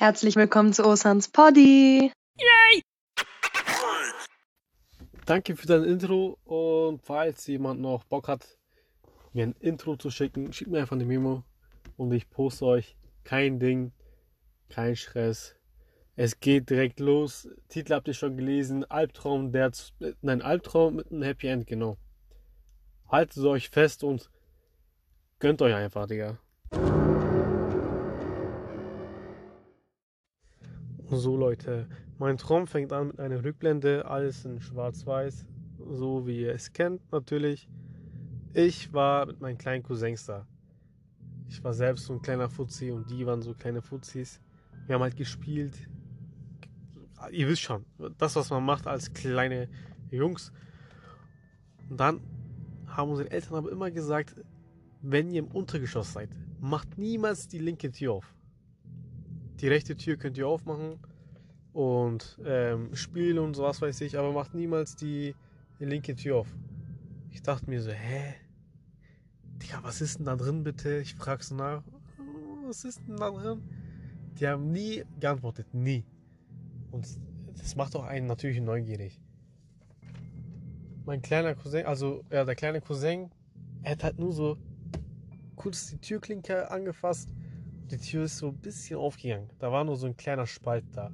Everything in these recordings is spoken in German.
Herzlich willkommen zu Osans Poddy. Yay! Danke für dein Intro und falls jemand noch Bock hat, mir ein Intro zu schicken, schickt mir einfach eine Memo und ich poste euch. Kein Ding, kein Stress. Es geht direkt los. Titel habt ihr schon gelesen. Albtraum, der. Nein, Albtraum mit einem Happy End, genau. Haltet euch fest und gönnt euch einfach, Digga. So Leute, mein Traum fängt an mit einer Rückblende, alles in schwarz-weiß, so wie ihr es kennt natürlich. Ich war mit meinen kleinen Cousins da. Ich war selbst so ein kleiner Fuzzi und die waren so kleine Fuzzis. Wir haben halt gespielt. Ihr wisst schon, das, was man macht als kleine Jungs. Und dann haben unsere Eltern aber immer gesagt, wenn ihr im Untergeschoss seid, macht niemals die linke Tür auf. Die rechte Tür könnt ihr aufmachen und ähm, spielen und sowas weiß ich, aber macht niemals die, linke Tür auf. Ich dachte mir so, hä? Digga, was ist denn da drin bitte? Ich frag so nach, was ist denn da drin? Die haben nie geantwortet, nie. Und das macht auch einen natürlich neugierig. Mein kleiner Cousin, also ja, der kleine Cousin, er hat halt nur so kurz die Türklinke angefasst. Die Tür ist so ein bisschen aufgegangen. Da war nur so ein kleiner Spalt da.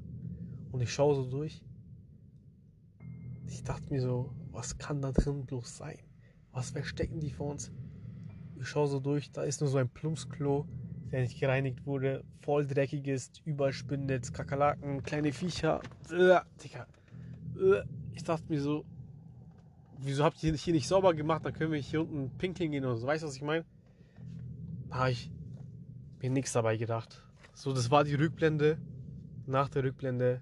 Und ich schaue so durch. Ich dachte mir so, was kann da drin bloß sein? Was verstecken die vor uns? Ich schaue so durch, da ist nur so ein Plumpsklo, der nicht gereinigt wurde, voll dreckig ist, überall Spinnnetz, Kakerlaken, kleine Viecher. Äh. Äh, ich dachte mir so, wieso habt ihr hier nicht sauber gemacht? Dann können wir hier unten pinkeln gehen oder so. Weißt du, was ich meine? Da habe ich mir nichts dabei gedacht. So, das war die Rückblende. Nach der Rückblende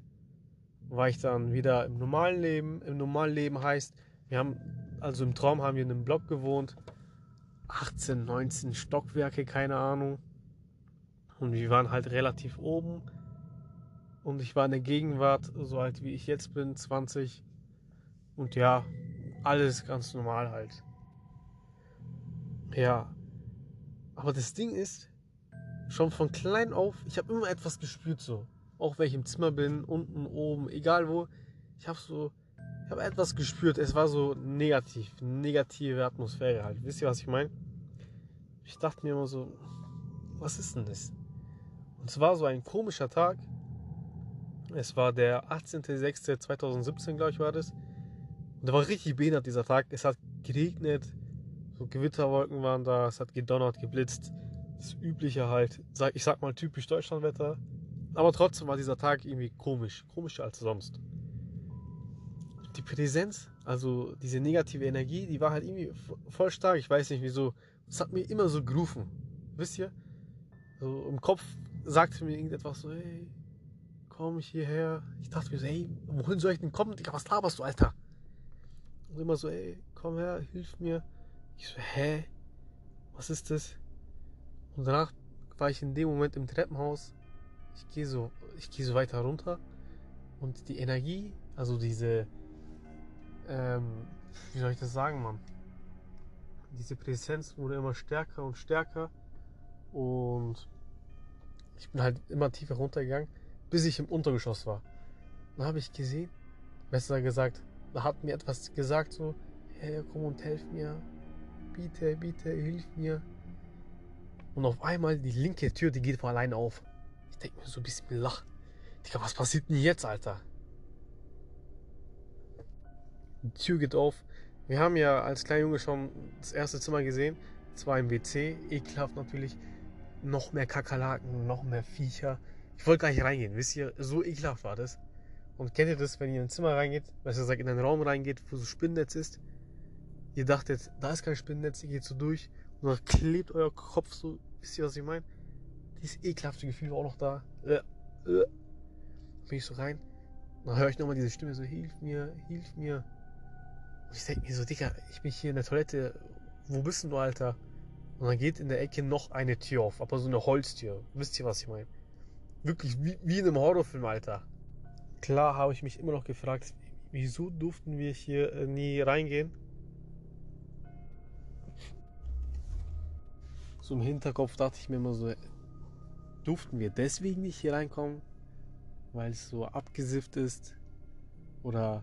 war ich dann wieder im normalen Leben. Im normalen Leben heißt, wir haben, also im Traum haben wir in einem Block gewohnt. 18, 19 Stockwerke, keine Ahnung. Und wir waren halt relativ oben. Und ich war in der Gegenwart, so alt wie ich jetzt bin, 20. Und ja, alles ganz normal halt. Ja. Aber das Ding ist, schon von klein auf, ich habe immer etwas gespürt so. Auch wenn ich im Zimmer bin, unten, oben, egal wo. Ich habe so, ich habe etwas gespürt. Es war so negativ, negative Atmosphäre halt. Wisst ihr, was ich meine? Ich dachte mir immer so, was ist denn das? Und es war so ein komischer Tag. Es war der 18.06.2017, glaube ich, war das. Und da war richtig behindert dieser Tag. Es hat geregnet, so Gewitterwolken waren da, es hat gedonnert, geblitzt. Das übliche halt, ich sag mal typisch Deutschlandwetter. Aber trotzdem war dieser Tag irgendwie komisch, komischer als sonst. Die Präsenz, also diese negative Energie, die war halt irgendwie voll stark. Ich weiß nicht wieso. Es hat mir immer so gerufen. Wisst ihr? So im Kopf sagte mir irgendetwas so, hey, komm hierher. Ich dachte mir so, hey, wohin soll ich denn kommen? Digga, was laberst du, Alter? Und immer so, ey, komm her, hilf mir. Ich so, hä? Was ist das? Und danach war ich in dem Moment im Treppenhaus. Ich gehe so, ich gehe so weiter runter und die Energie, also diese, ähm, wie soll ich das sagen, Mann? Diese Präsenz wurde immer stärker und stärker und ich bin halt immer tiefer runtergegangen, bis ich im Untergeschoss war. Dann habe ich gesehen, besser gesagt, da hat mir etwas gesagt, so, hey, komm und helf mir. Bitte, bitte, hilf mir. Und auf einmal die linke Tür, die geht von alleine auf. Ich denke mir so ein bisschen lach. Digga, was passiert denn jetzt, Alter? Die Tür geht auf. Wir haben ja als kleiner Junge schon das erste Zimmer gesehen. Es war im WC. Ekelhaft natürlich. Noch mehr Kakerlaken, noch mehr Viecher. Ich wollte gar nicht reingehen. Wisst ihr, so ekelhaft war das. Und kennt ihr das, wenn ihr in ein Zimmer reingeht, besser gesagt in einen Raum reingeht, wo so Spinnennetz ist? Ihr dachtet, da ist kein Spinnennetz, ihr geht so durch und dann klebt euer Kopf so, wisst ihr, was ich meine? Dieses ekelhafte Gefühl war auch noch da. Äh, äh. Bin ich so rein, dann höre ich nochmal diese Stimme so, hilf mir, hilf mir. Und ich denke mir so, Digga, ich bin hier in der Toilette, wo bist denn du, Alter? Und dann geht in der Ecke noch eine Tür auf, aber so eine Holztür. Wisst ihr, was ich meine? Wirklich wie, wie in einem Horrorfilm, Alter. Klar habe ich mich immer noch gefragt, wieso durften wir hier äh, nie reingehen? So im Hinterkopf dachte ich mir immer so, durften wir deswegen nicht hier reinkommen? weil es so abgesifft ist? Oder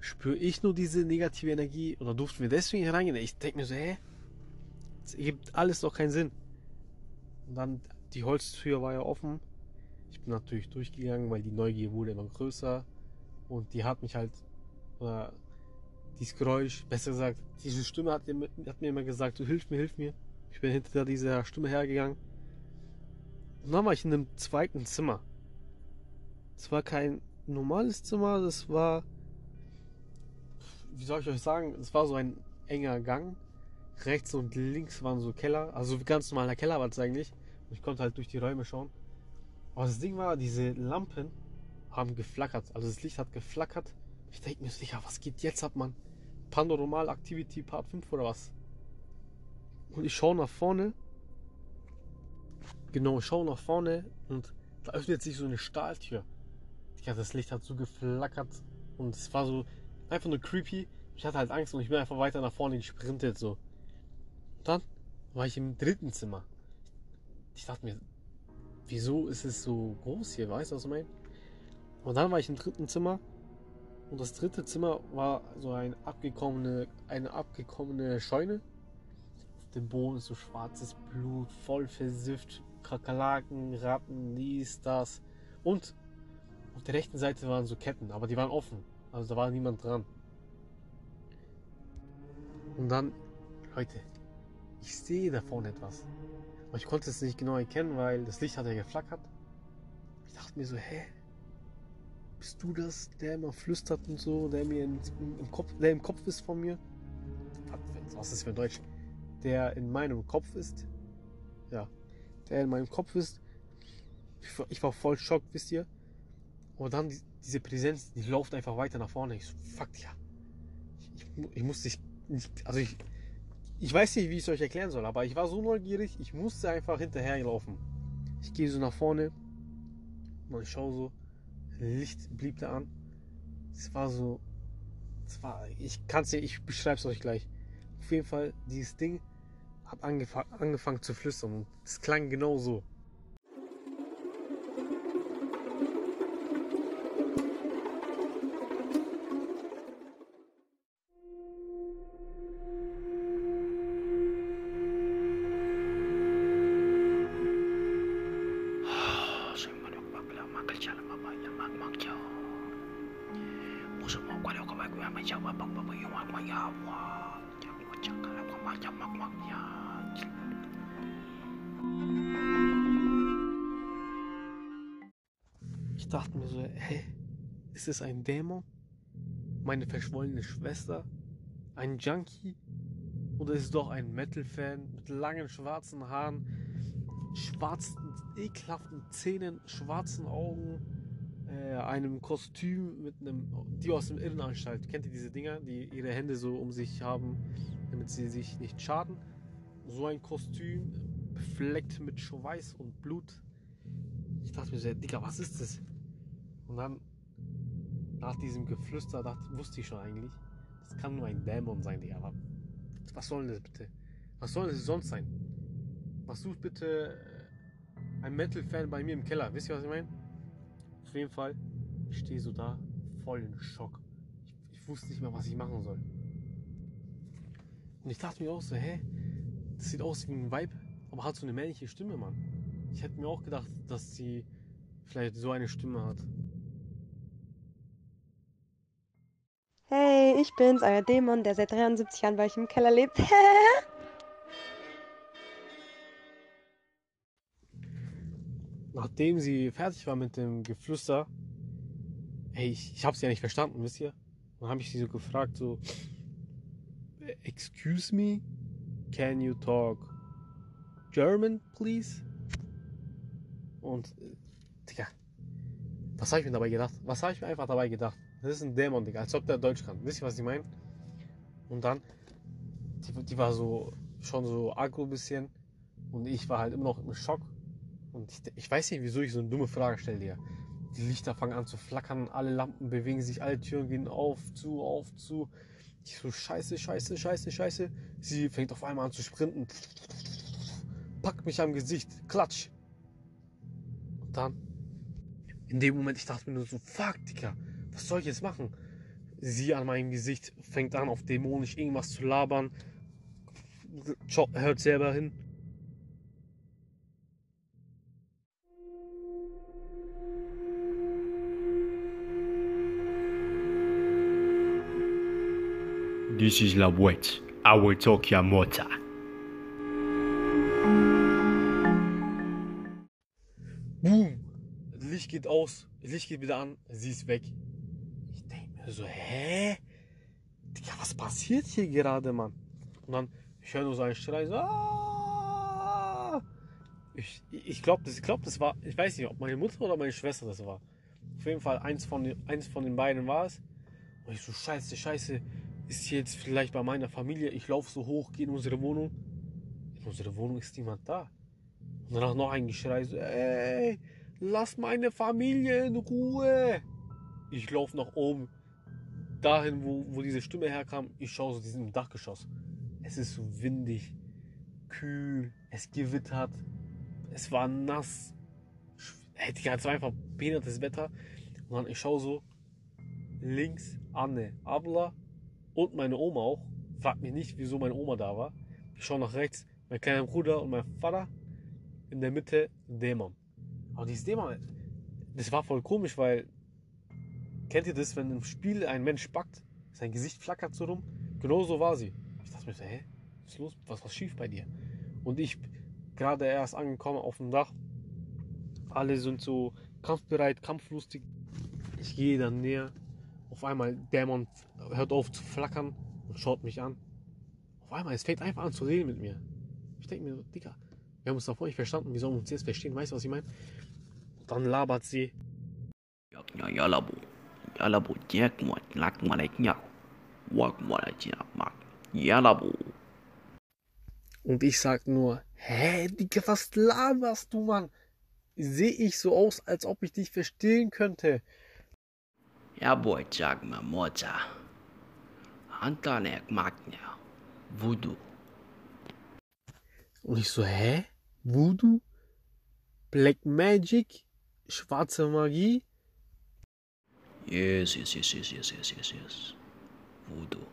spüre ich nur diese negative Energie? Oder durften wir deswegen reingehen? Ich denke mir so, hä? Es ergibt alles doch keinen Sinn. Und dann, die Holztür war ja offen. Ich bin natürlich durchgegangen, weil die Neugier wurde immer größer. Und die hat mich halt, oder dieses Geräusch, besser gesagt, diese Stimme hat, hat mir immer gesagt, du hilf mir, hilf mir. Ich bin hinter dieser Stimme hergegangen. Und dann war ich in einem zweiten Zimmer. Es war kein normales Zimmer, das war, wie soll ich euch sagen, es war so ein enger Gang. Rechts und links waren so Keller, also ganz normaler Keller war es eigentlich. Und ich konnte halt durch die Räume schauen. Aber das Ding war, diese Lampen haben geflackert. Also das Licht hat geflackert. Ich denke mir sicher, was geht jetzt ab, Mann? Panormal Activity Part 5 oder was? Und ich schaue nach vorne. Genau, ich schaue nach vorne und da öffnet sich so eine Stahltür. Ja, das Licht hat so geflackert und es war so einfach nur creepy. Ich hatte halt Angst und ich bin einfach weiter nach vorne gesprintet so. Und dann war ich im dritten Zimmer. Ich dachte mir, wieso ist es so groß hier? Weißt du, was ich meine? Und dann war ich im dritten Zimmer und das dritte Zimmer war so ein abgekommene, eine abgekommene Scheune. Dem Boden ist so schwarzes Blut, voll versifft, Kakerlaken, Ratten, dies, das. Und auf der rechten Seite waren so Ketten, aber die waren offen. Also da war niemand dran. Und dann, Leute, ich sehe da vorne etwas. Aber ich konnte es nicht genau erkennen, weil das Licht hat ja geflackert. Ich dachte mir so, hä? Bist du das, der immer flüstert und so, der mir im, Kopf, der im Kopf ist von mir? Was ist für Deutsch? Der in meinem Kopf ist. Ja. Der in meinem Kopf ist. Ich war, voll schockt, wisst ihr? Und dann die, diese Präsenz, die läuft einfach weiter nach vorne. Ich so, fuck ja. Ich, ich, ich musste nicht, also ich, ich weiß nicht, wie ich es euch erklären soll, aber ich war so neugierig, ich musste einfach hinterherlaufen. Ich gehe so nach vorne und ich schaue so, Licht blieb da an. Es war so. Es war. Ich kann es ich beschreibe es euch gleich. Auf jeden Fall, dieses Ding hat angef angefangen zu flüstern und es klang genau so. Ich dachte mir so, hä? Ist es ein Dämon? Meine verschwollene Schwester? Ein Junkie? Oder ist es doch ein Metal-Fan mit langen schwarzen Haaren, schwarzen, ekelhaften Zähnen, schwarzen Augen, äh, einem Kostüm mit einem, die aus dem Irrenanstalt. Kennt ihr diese Dinger, die ihre Hände so um sich haben, damit sie sich nicht schaden? So ein Kostüm, befleckt mit Schweiß und Blut. Ich dachte mir so, Digga, was ist das? Und dann, nach diesem Geflüster, dachte, wusste ich schon eigentlich, das kann nur ein Dämon sein, Digga. Aber was soll denn das bitte? Was soll das sonst sein? Was sucht bitte äh, ein Metal-Fan bei mir im Keller? Wisst ihr, was ich meine? Auf jeden Fall, ich stehe so da, voll in Schock. Ich, ich wusste nicht mehr, was ich machen soll. Und ich dachte mir auch so, hä? Das sieht aus wie ein Vibe, aber hat so eine männliche Stimme, Mann. Ich hätte mir auch gedacht, dass sie vielleicht so eine Stimme hat. Hey, ich bin's, euer Dämon, der seit 73 Jahren bei euch im Keller lebt. Nachdem sie fertig war mit dem Geflüster, hey, ich, ich habe sie ja nicht verstanden, wisst ihr? Dann habe ich sie so gefragt, so, Excuse me, can you talk German, please? Und, äh, Digga, was habe ich mir dabei gedacht? Was habe ich mir einfach dabei gedacht? Das ist ein Dämon, Digga, als ob der Deutsch kann. Wisst ihr, was ich meine? Und dann, die, die war so, schon so aggro bisschen. Und ich war halt immer noch im Schock. Und ich, ich weiß nicht, wieso ich so eine dumme Frage stelle, Digga. Die Lichter fangen an zu flackern, alle Lampen bewegen sich, alle Türen gehen auf, zu, auf, zu. Ich so, scheiße, scheiße, scheiße, scheiße. Sie fängt auf einmal an zu sprinten. Packt mich am Gesicht, klatsch. Und dann In dem Moment, ich dachte mir nur so, fuck, Digga, was soll ich jetzt machen? Sie an meinem Gesicht fängt an, auf dämonisch irgendwas zu labern. Hört selber hin. This is La Wet. I will talk your mota. Boom! Licht geht aus, Licht geht wieder an, sie ist weg. Ich denke mir so, hä? Digga, was passiert hier gerade, Mann? Und dann, ich höre nur so einen Schrei, so, Aah! Ich, ich glaube, das, glaub, das war, ich weiß nicht, ob meine Mutter oder meine Schwester das war. Auf jeden Fall, eins von, eins von den beiden war es. Und ich so, scheiße, scheiße, ist jetzt vielleicht bei meiner Familie. Ich laufe so hoch, gehe in unsere Wohnung. In unsere Wohnung ist niemand da. Und danach noch ein Geschrei, so, ey, lass meine Familie in Ruhe. Ich laufe nach oben, dahin, wo, wo diese Stimme herkam. Ich schaue so diesen Dachgeschoss. Es ist so windig, kühl, es gewittert, es war nass. Digga, es war einfach behindertes Wetter. Und dann ich schaue so, links Anne, Abla und meine Oma auch. Fragt mich nicht, wieso meine Oma da war. Ich schaue nach rechts, mein kleiner Bruder und mein Vater. In der Mitte Dämon. Aber dieses Dämon, das war voll komisch, weil kennt ihr das, wenn im Spiel ein Mensch backt, sein Gesicht flackert so rum? Genau so war sie. Ich dachte mir so, hä, was ist los? Was was schief bei dir? Und ich gerade erst angekommen auf dem Dach. Alle sind so kampfbereit, kampflustig. Ich gehe dann näher. Auf einmal Dämon hört auf zu flackern und schaut mich an. Auf einmal, es fängt einfach an zu reden mit mir. Ich denke mir so, Digga, wir haben uns davor nicht verstanden, wie sollen wir uns jetzt verstehen? Weißt du, was ich meine? Dann labert sie. Yaknya yalabu. Yalabu jack what lak malek nyak. Wak malek mak. Yalabu. Und ich sag nur, hä, Digga, was laberst du, Mann? Sehe ich so aus, als ob ich dich verstehen könnte? Ya boy jag ma mota. Antanek maknya. Voodoo. Und ich so, hä? Voodoo? Black Magic? Schwarze Magie? Yes, yes, yes, yes, yes, yes, yes, yes. Voodoo.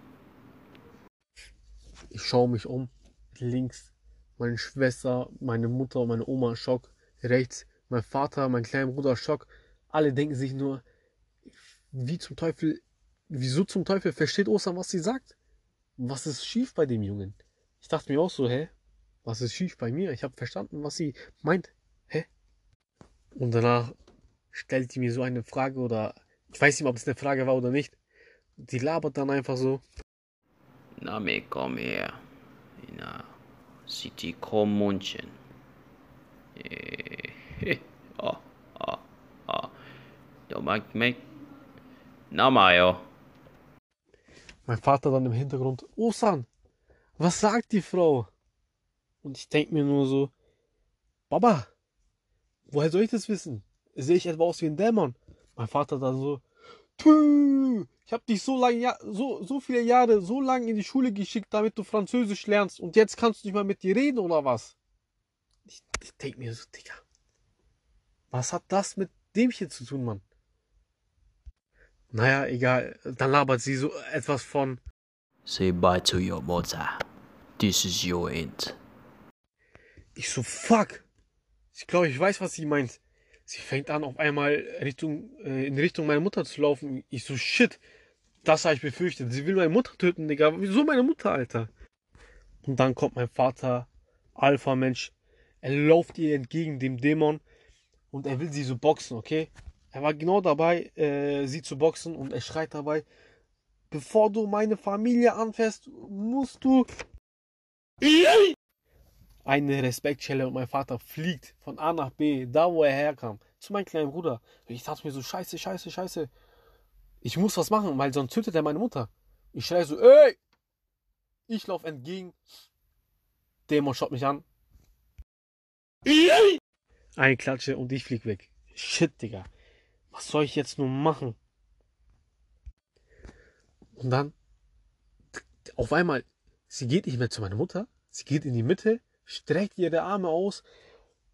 Ich schaue mich um. Links meine Schwester, meine Mutter, meine Oma, Schock. Rechts mein Vater, mein kleiner Bruder, Schock. Alle denken sich nur, wie zum Teufel, wieso zum Teufel versteht Ostern, was sie sagt? Was ist schief bei dem Jungen? Ich dachte mir auch so, hä? Was ist schief bei mir? Ich habe verstanden, was sie meint. Hä? Und danach stellt die mir so eine Frage oder ich weiß nicht, ob es eine Frage war oder nicht. Die labert dann einfach so. Name come here. In a city called Munchen. Eh, oh, oh, oh. Don't make me. Namayo. Mein Vater dann im Hintergrund, Osan, was sagt die Frau? Und ich denke mir nur so, Baba, woher soll ich das wissen? Sehe ich etwa aus wie ein Dämon? Mein Vater dann so, Tü, ich habe dich so lange, so, so viele Jahre, so lange in die Schule geschickt, damit du Französisch lernst und jetzt kannst du nicht mal mit dir reden oder was? Ich, ich denke mir so, Digga, was hat das mit dem hier zu tun, Mann? Naja, egal, dann labert sie so etwas von, Say bye to your mother. This is your end. Ich so, fuck. Ich glaube, ich weiß, was sie meint. Sie fängt an, auf einmal Richtung, äh, in Richtung meiner Mutter zu laufen. Ich so, shit. Das habe ich befürchtet. Sie will meine Mutter töten, Digga. Wieso meine Mutter, Alter? Und dann kommt mein Vater, Alpha-Mensch. Er läuft ihr entgegen, dem Dämon. Und er will sie so boxen, okay? Er war genau dabei, äh, sie zu boxen. Und er schreit dabei, bevor du meine Familie anfährst, musst du eine Respektschelle und mein Vater fliegt von A nach B, da wo er herkam, zu meinem kleinen Bruder. Ich dachte mir so, scheiße, scheiße, scheiße. Ich muss was machen, weil sonst tötet er meine Mutter. Ich schreie so, ey! Ich laufe entgegen. Dämon schaut mich an. Eine Klatsche und ich flieg weg. Shit, Digga. Was soll ich jetzt nur machen? Und dann, auf einmal, sie geht nicht mehr zu meiner Mutter. Sie geht in die Mitte, streckt ihre Arme aus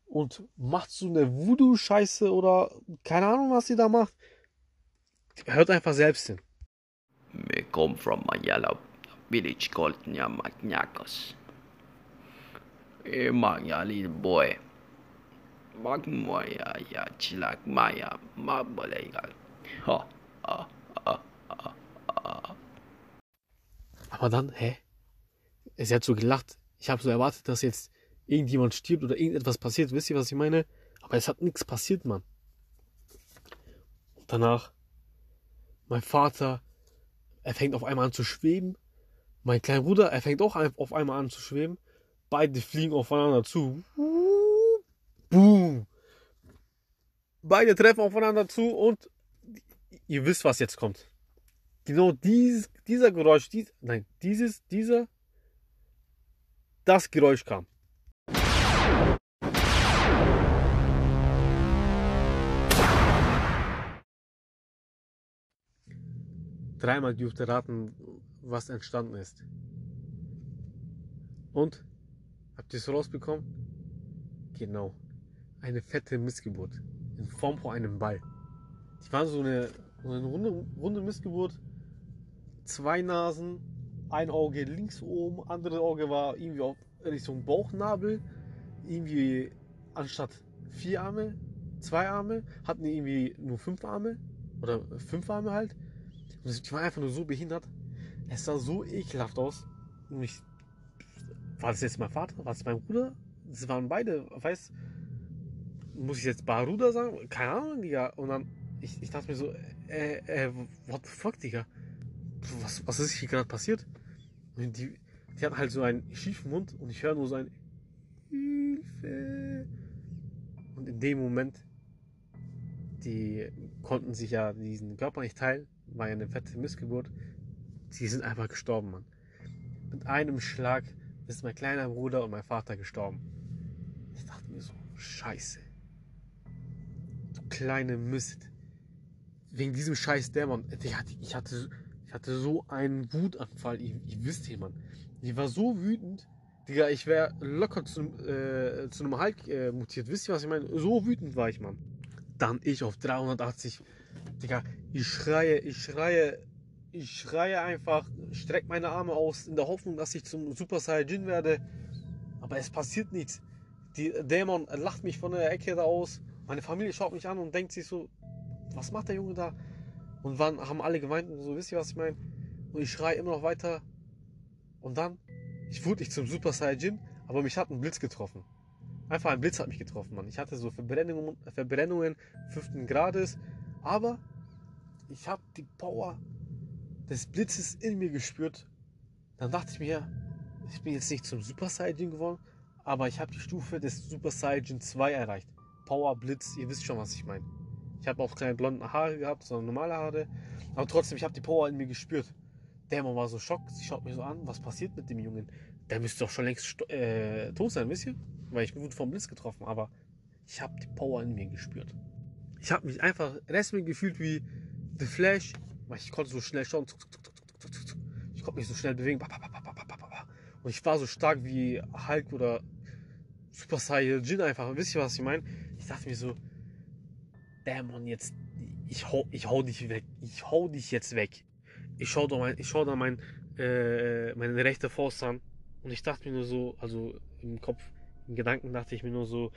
und macht so eine Voodoo-Scheiße oder keine Ahnung, was sie da macht. Hört einfach selbst hin. We come from a yellow village called Nyamaknyakos. Hey, man, ya little boy. Magmoya, ya chilak maya, mabalega. Ha, ha, ha, ha, ha. Aber dann, hä? Sie hat so gelacht. Ich habe so erwartet, dass jetzt irgendjemand stirbt oder irgendetwas passiert. Wisst ihr, was ich meine? Aber es hat nichts passiert, Mann. Und danach, mein Vater, er fängt auf einmal an zu schweben. Mein kleiner Bruder, er fängt auch auf einmal an zu schweben. Beide fliegen aufeinander zu. Boom. Beide treffen aufeinander zu und ihr wisst, was jetzt kommt. Genau dies, dieser Geräusch, dies, nein, dieses, dieser, das Geräusch kam. Dreimal dürft ihr raten, was entstanden ist. Und? Habt ihr es rausbekommen? Genau. Eine fette Missgeburt. In Form von einem Ball. Die war so eine, so eine runde, runde Missgeburt. Zwei Nasen, ein Auge links oben, andere Auge war irgendwie auf Richtung Bauchnabel. Irgendwie anstatt vier Arme, zwei Arme, hatten die irgendwie nur fünf Arme. Oder fünf Arme halt. Und die war einfach nur so behindert. Es sah so ekelhaft aus. Und ich, war das jetzt mein Vater? War das mein Bruder? Das waren beide, weißt muss ich jetzt Baruda sagen? Keine Ahnung, Digga. Und dann, ich, ich dachte mir so, äh, äh, what the fuck, Digga? Was, was ist hier gerade passiert? Und die, die hat halt so einen schiefen Mund und ich höre nur so ein Hilfe. Und in dem Moment, die konnten sich ja diesen Körper nicht teilen, war ja eine fette Missgeburt. Sie sind einfach gestorben, Mann. Mit einem Schlag ist mein kleiner Bruder und mein Vater gestorben. Ich dachte mir so, scheiße. Kleine Mist. Wegen diesem scheiß Dämon. Ich hatte, ich hatte, ich hatte so einen Wutanfall. Ihr, ihr wisst hier, Mann. Ich war so wütend. Digga, ich wäre locker zu, äh, zu einem Hulk äh, mutiert. Wisst ihr, was ich meine? So wütend war ich, Mann. Dann ich auf 380. Digga, ich schreie, ich schreie, ich schreie einfach, strecke meine Arme aus in der Hoffnung, dass ich zum Super Saiyajin werde. Aber es passiert nichts. Die Dämon lacht mich von der Ecke da aus. Meine Familie schaut mich an und denkt sich so, was macht der Junge da? Und wann haben alle gemeint und so, wisst ihr, was ich meine? Und ich schreie immer noch weiter. Und dann, ich wurde nicht zum Super Saiyajin, aber mich hat ein Blitz getroffen. Einfach ein Blitz hat mich getroffen, Mann. Ich hatte so Verbrennungen, Verbrennungen fünften Grades, aber ich habe die Power des Blitzes in mir gespürt. Dann dachte ich mir, ich bin jetzt nicht zum Super Saiyajin geworden, aber ich habe die Stufe des Super Saiyajin 2 erreicht. Power, Blitz, ihr wisst schon, was ich meine. Ich habe auch keine blonden Haare gehabt, sondern normale Haare. Aber trotzdem, ich habe die Power in mir gespürt. Der Mann war so schockt. Sie schaut mich so an, was passiert mit dem Jungen? Der müsste doch schon längst äh, tot sein, wisst ihr? Weil ich wurde vom Blitz getroffen, aber ich habe die Power in mir gespürt. Ich habe mich einfach restlich gefühlt wie The Flash, weil ich konnte so schnell schauen. Ich konnte mich so schnell bewegen. Und ich war so stark wie Hulk oder Super Saiyajin einfach. Wisst ihr, was ich meine? Ich dachte mir so, Dämon, jetzt, ich hau, ich hau dich weg. Ich hau dich jetzt weg. Ich schau da mein, ich schau da mein, äh, meine rechte Faust an. Und ich dachte mir nur so, also im Kopf, im Gedanken dachte ich mir nur so,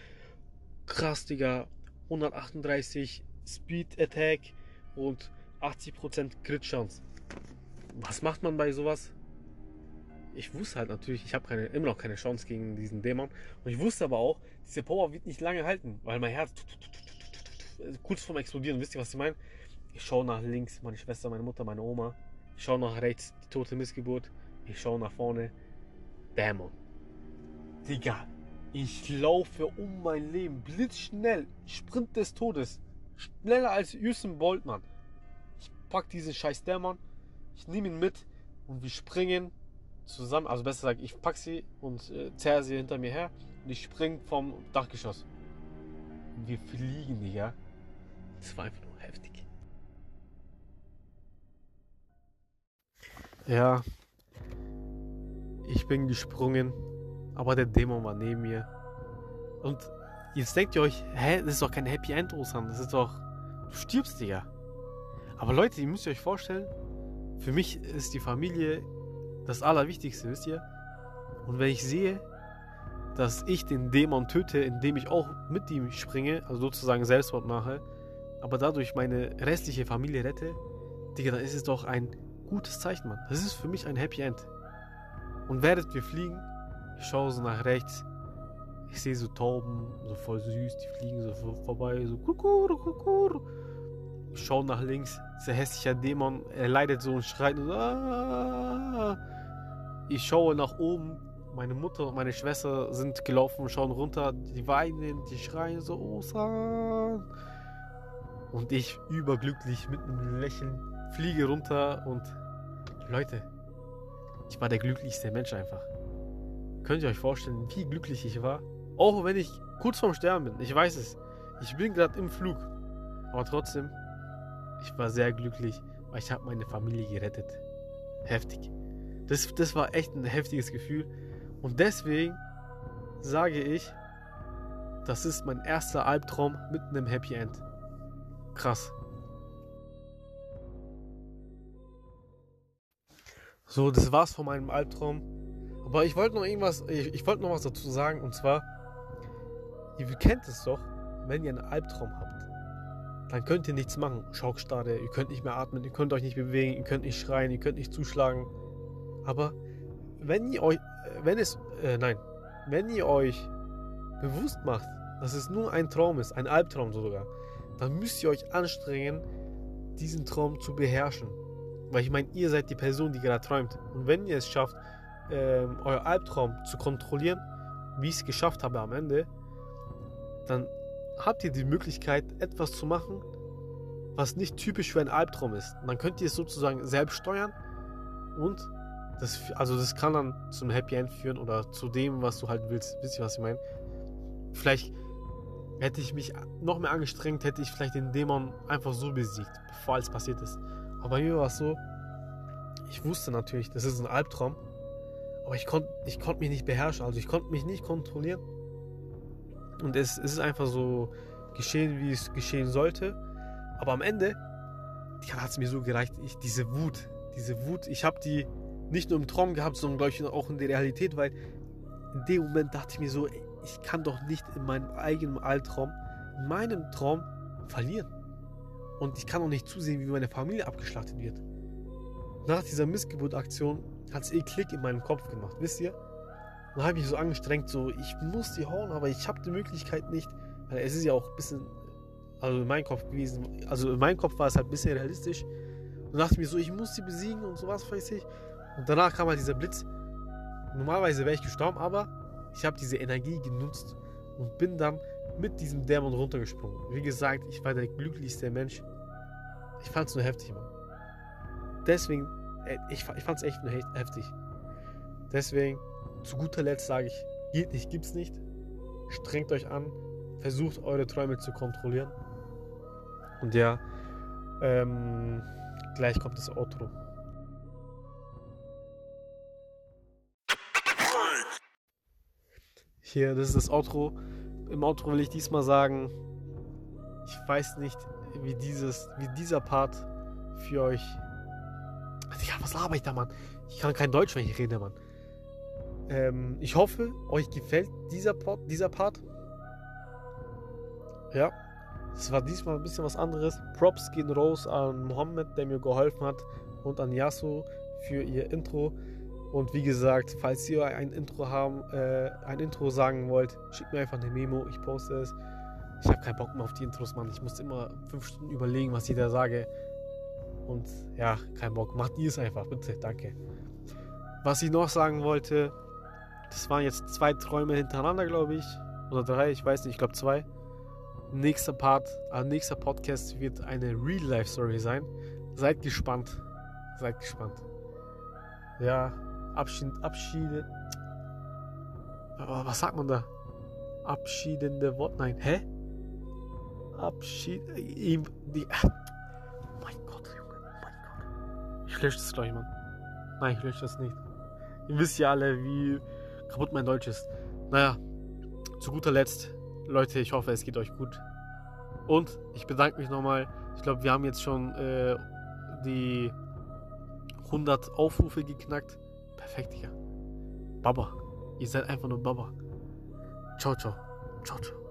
krass, Digga, 138 Speed Attack und 80% Crit Chance. Was macht man bei sowas? Ich wusste halt natürlich, ich habe immer noch keine Chance gegen diesen Dämon. Und ich wusste aber auch, diese Power wird nicht lange halten, weil mein Herz kurz vorm Explodieren, wisst ihr, was ich meine? Ich schaue nach links, meine Schwester, meine Mutter, meine Oma. Ich schaue nach rechts, die tote Missgeburt. Ich schaue nach vorne, Dämon. Digga, ich laufe um mein Leben, blitzschnell, Sprint des Todes. Schneller als Usain Bolt, Mann. Ich pack diesen scheiß Dämon, ich nehme ihn mit und wir springen zusammen, also besser gesagt, ich pack sie und äh, zerre sie hinter mir her und ich spring vom Dachgeschoss. Und wir fliegen, Digga. Das war einfach nur heftig. Ja, ich bin gesprungen, aber der Dämon war neben mir. Und Jetzt denkt ihr euch, hä, das ist doch kein Happy End, Osan. Das ist doch. Du stirbst, Digga. Aber Leute, ihr müsst euch vorstellen, für mich ist die Familie das Allerwichtigste, wisst ihr? Und wenn ich sehe, dass ich den Dämon töte, indem ich auch mit ihm springe, also sozusagen Selbstmord mache, aber dadurch meine restliche Familie rette, Digga, dann ist es doch ein gutes Zeichen, Mann. Das ist für mich ein Happy End. Und während wir fliegen, ich schaue so nach rechts, ich sehe so Tauben, so voll süß, die fliegen so vor- vorbei, so kukur, kukur. Ich schaue nach links, dieser hässliche Dämon, er leidet so und schreit. Und so, "Ah." Ich schaue nach oben, meine Mutter und meine Schwester sind gelaufen und schauen runter, die weinen, die schreien so, Osan. Und ich überglücklich mit einem Lächeln fliege runter und Leute, ich war der glücklichste Mensch einfach. Könnt ihr euch vorstellen, wie glücklich ich war? Auch wenn ich kurz vorm Sterben bin, ich weiß es. Ich bin gerade im Flug. Aber trotzdem, ich war sehr glücklich, weil ich habe meine Familie gerettet. Heftig. Das, das war echt ein heftiges Gefühl. Und deswegen sage ich, das ist mein erster Albtraum mit einem Happy End. Krass. So, das war's von meinem Albtraum. Aber ich wollte noch irgendwas, ich, ich wollte noch was dazu sagen und zwar, ihr kennt es doch, wenn ihr einen Albtraum habt, dann könnt ihr nichts machen. Schockstarre, ihr könnt nicht mehr atmen, ihr könnt euch nicht bewegen, ihr könnt nicht schreien, ihr könnt nicht zuschlagen. Aber wenn ihr euch, wenn es, äh, nein, wenn ihr euch bewusst macht, dass es nur ein Traum ist, ein Albtraum sogar, dann müsst ihr euch anstrengen, diesen Traum zu beherrschen. Weil ich meine, ihr seid die Person, die gerade träumt. Und wenn ihr es schafft, ähm, euer Albtraum zu kontrollieren, wie ich es geschafft habe am Ende, dann habt ihr die Möglichkeit, etwas zu machen, was nicht typisch für einen Albtraum ist. Und dann könnt ihr es sozusagen selbst steuern und das, also das kann dann zum Happy End führen oder zu dem, was du halt willst. Wisst ihr, was ich meine? Vielleicht hätte ich mich noch mehr angestrengt, hätte ich vielleicht den Dämon einfach so besiegt, bevor alles passiert ist. Aber mir war es so, ich wusste natürlich, das ist ein Albtraum, aber ich konnte ich konnt mich nicht beherrschen, also ich konnte mich nicht kontrollieren. Und es, es ist einfach so geschehen, wie es geschehen sollte. Aber am Ende hat es mir so gereicht, ich, diese Wut, diese Wut, ich habe die nicht nur im Traum gehabt, sondern glaube ich auch in der Realität, weil in dem Moment dachte ich mir so, ich kann doch nicht in meinem eigenen Albtraum, in meinem Traum verlieren. Und ich kann auch nicht zusehen, wie meine Familie abgeschlachtet wird. Nach dieser Missgeburtaktion hat es eh Klick in meinem Kopf gemacht, wisst ihr? Dann habe ich mich so angestrengt, so, ich muss die hauen, aber ich habe die Möglichkeit nicht. Weil es ist ja auch ein bisschen, also in meinem Kopf gewesen, also in meinem Kopf war es halt ein bisschen realistisch. Dann dachte ich mir so, ich muss sie besiegen und sowas, weiß ich. Und danach kam halt dieser Blitz. Normalerweise wäre ich gestorben, aber ich habe diese Energie genutzt und bin dann mit diesem Dämon runtergesprungen. Wie gesagt, ich war der glücklichste Mensch. Ich fand es nur heftig, Mann. Deswegen, äh, ich, ich fand es echt nur he- heftig. Deswegen, zu guter Letzt sage ich, geht nicht, gibt's nicht. Strengt euch an, versucht eure Träume zu kontrollieren. Und ja, ähm, gleich kommt das Outro. Hier, das ist das Outro. Im Outro will ich diesmal sagen, ich weiß nicht, wie dieses, wie dieser Part für euch. Ja, was laber ich da, Mann? Ich kann kein Deutsch, wenn ich rede, Mann. Ähm, ich hoffe, euch gefällt dieser Part, dieser Part. Ja, es war diesmal ein bisschen was anderes. Props gehen raus an Mohammed, der mir geholfen hat, und an Yasu für ihr Intro. Und wie gesagt, falls ihr ein Intro haben, äh, ein Intro sagen wollt, schickt mir einfach eine Memo, ich poste es. Ich habe keinen Bock mehr auf die Intros, Mann. Ich muss immer fünf Stunden überlegen, was ich da sage. Und ja, kein Bock. Macht ihr es einfach, bitte, danke. Was ich noch sagen wollte, das waren jetzt zwei Träume hintereinander, glaube ich. Oder drei, ich weiß nicht, ich glaube zwei. Nächster Part, äh, nächster Podcast wird eine Real-Life-Story sein. Seid gespannt. Seid gespannt. Ja, Abschied, Abschiede. Was sagt man da? Abschiedende Wort. Nein, hä? Abschied. Ihm. Die. Oh mein Gott, Junge. Mein Gott. Ich lösche das gleich, Mann. Nein, ich lösche das nicht. Ihr wisst ja alle, wie kaputt mein Deutsch ist. Naja, zu guter Letzt. Leute, ich hoffe, es geht euch gut. Und ich bedanke mich nochmal. Ich glaube, wir haben jetzt schon äh, die 100 Aufrufe geknackt. Perfekt, Digga. Baba. Ihr seid einfach nur Baba. Ciao, ciao. Ciao, ciao.